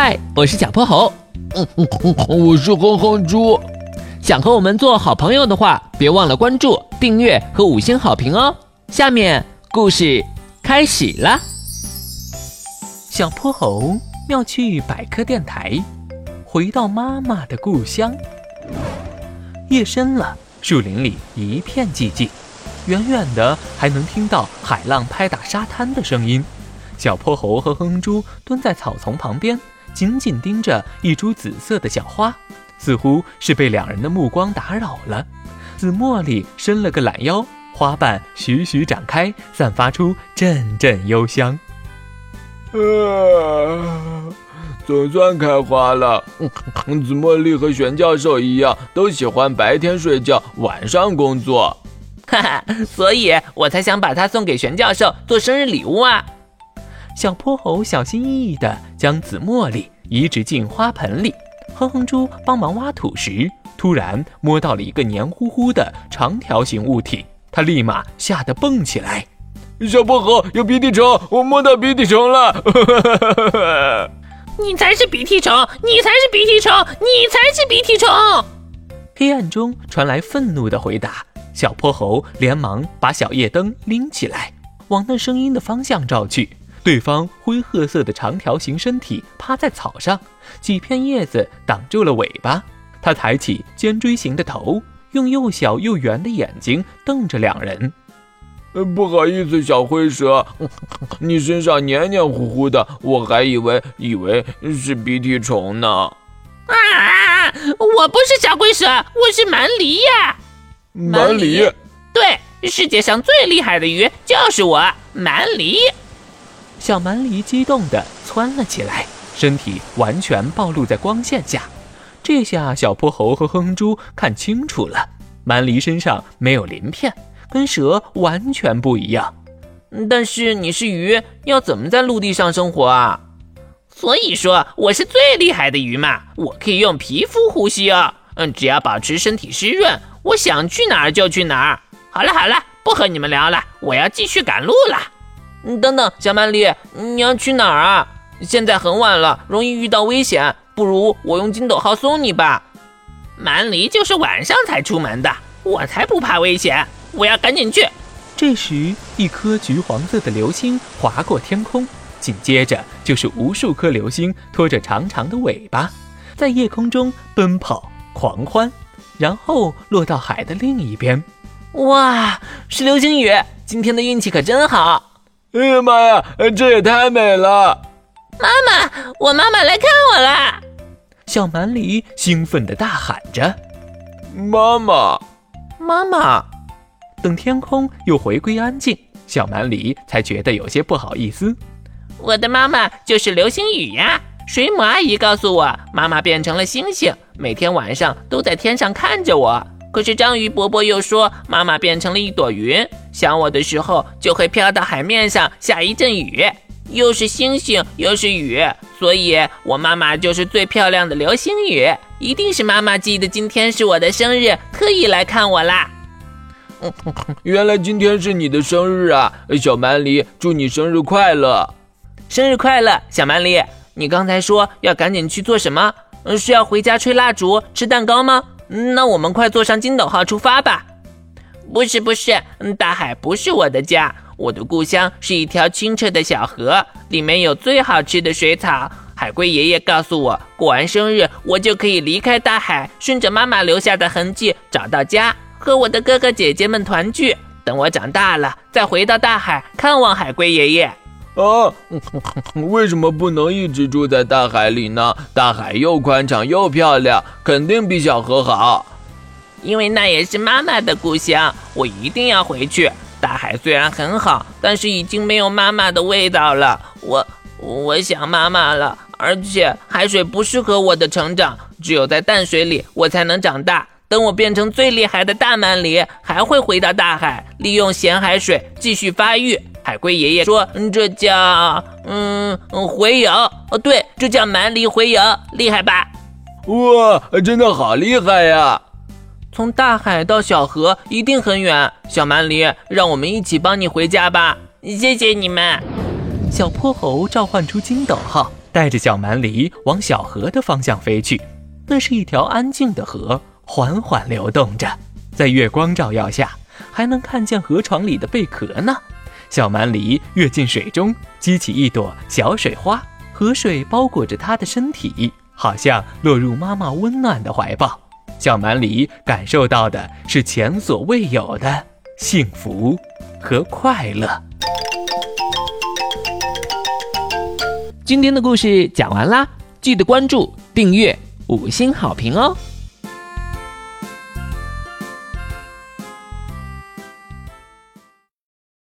嗨，我是小泼猴。嗯嗯嗯，我是哼哼猪。想和我们做好朋友的话，别忘了关注、订阅和五星好评哦。下面故事开始了。小泼猴妙趣百科电台，回到妈妈的故乡。夜深了，树林里一片寂静，远远的还能听到海浪拍打沙滩的声音。小泼猴和哼哼猪蹲在草丛旁边，紧紧盯着一株紫色的小花，似乎是被两人的目光打扰了。紫茉莉伸了个懒腰，花瓣徐徐展开，散发出阵阵幽香。啊，总算开花了。紫茉莉和玄教授一样，都喜欢白天睡觉，晚上工作。哈哈，所以我才想把它送给玄教授做生日礼物啊。小泼猴小心翼翼地将紫茉莉移植进花盆里，哼哼猪帮忙挖土时，突然摸到了一个黏糊糊的长条形物体，他立马吓得蹦起来。小泼猴有鼻涕虫，我摸到鼻涕虫了！你才是鼻涕虫，你才是鼻涕虫，你才是鼻涕虫！黑暗中传来愤怒的回答，小泼猴连忙把小夜灯拎起来，往那声音的方向照去。对方灰褐色的长条形身体趴在草上，几片叶子挡住了尾巴。他抬起尖锥形的头，用又小又圆的眼睛瞪着两人。不好意思，小灰蛇，你身上黏黏糊糊的，我还以为以为是鼻涕虫呢。啊！我不是小灰蛇，我是蛮狸呀。蛮狸？对，世界上最厉害的鱼就是我，蛮狸。小蛮狸激动地窜了起来，身体完全暴露在光线下。这下小泼猴和哼猪看清楚了，蛮狸身上没有鳞片，跟蛇完全不一样。但是你是鱼，要怎么在陆地上生活啊？所以说我是最厉害的鱼嘛，我可以用皮肤呼吸哦。嗯，只要保持身体湿润，我想去哪儿就去哪儿。好了好了，不和你们聊了，我要继续赶路了。等等，小曼丽，你要去哪儿啊？现在很晚了，容易遇到危险，不如我用筋斗号送你吧。蛮狸就是晚上才出门的，我才不怕危险，我要赶紧去。这时，一颗橘黄色的流星划过天空，紧接着就是无数颗流星拖着长长的尾巴，在夜空中奔跑狂欢，然后落到海的另一边。哇，是流星雨！今天的运气可真好。哎呀妈呀，这也太美了！妈妈，我妈妈来看我了！小蛮狸兴奋地大喊着：“妈妈，妈妈！”等天空又回归安静，小蛮狸才觉得有些不好意思。我的妈妈就是流星雨呀！水母阿姨告诉我，妈妈变成了星星，每天晚上都在天上看着我。可是章鱼伯伯又说，妈妈变成了一朵云，想我的时候就会飘到海面上下一阵雨，又是星星又是雨，所以我妈妈就是最漂亮的流星雨，一定是妈妈记得今天是我的生日，特意来看我啦。原来今天是你的生日啊，小蛮狸，祝你生日快乐！生日快乐，小蛮狸，你刚才说要赶紧去做什么？嗯，是要回家吹蜡烛、吃蛋糕吗？那我们快坐上筋斗号出发吧！不是不是，大海不是我的家，我的故乡是一条清澈的小河，里面有最好吃的水草。海龟爷爷告诉我，过完生日我就可以离开大海，顺着妈妈留下的痕迹找到家，和我的哥哥姐姐们团聚。等我长大了，再回到大海看望海龟爷爷。啊，为什么不能一直住在大海里呢？大海又宽敞又漂亮，肯定比小河好。因为那也是妈妈的故乡，我一定要回去。大海虽然很好，但是已经没有妈妈的味道了。我我想妈妈了，而且海水不适合我的成长，只有在淡水里我才能长大。等我变成最厉害的大蛮狸，还会回到大海，利用咸海水继续发育。海龟爷爷说：“这叫嗯回游哦，对，这叫蛮力回游，厉害吧？哇，真的好厉害呀！从大海到小河一定很远，小蛮狸，让我们一起帮你回家吧。谢谢你们。”小泼猴召唤出筋斗号，带着小蛮狸往小河的方向飞去。那是一条安静的河，缓缓流动着，在月光照耀下，还能看见河床里的贝壳呢。小蛮狸跃进水中，激起一朵小水花，河水包裹着它的身体，好像落入妈妈温暖的怀抱。小蛮狸感受到的是前所未有的幸福和快乐。今天的故事讲完啦，记得关注、订阅、五星好评哦！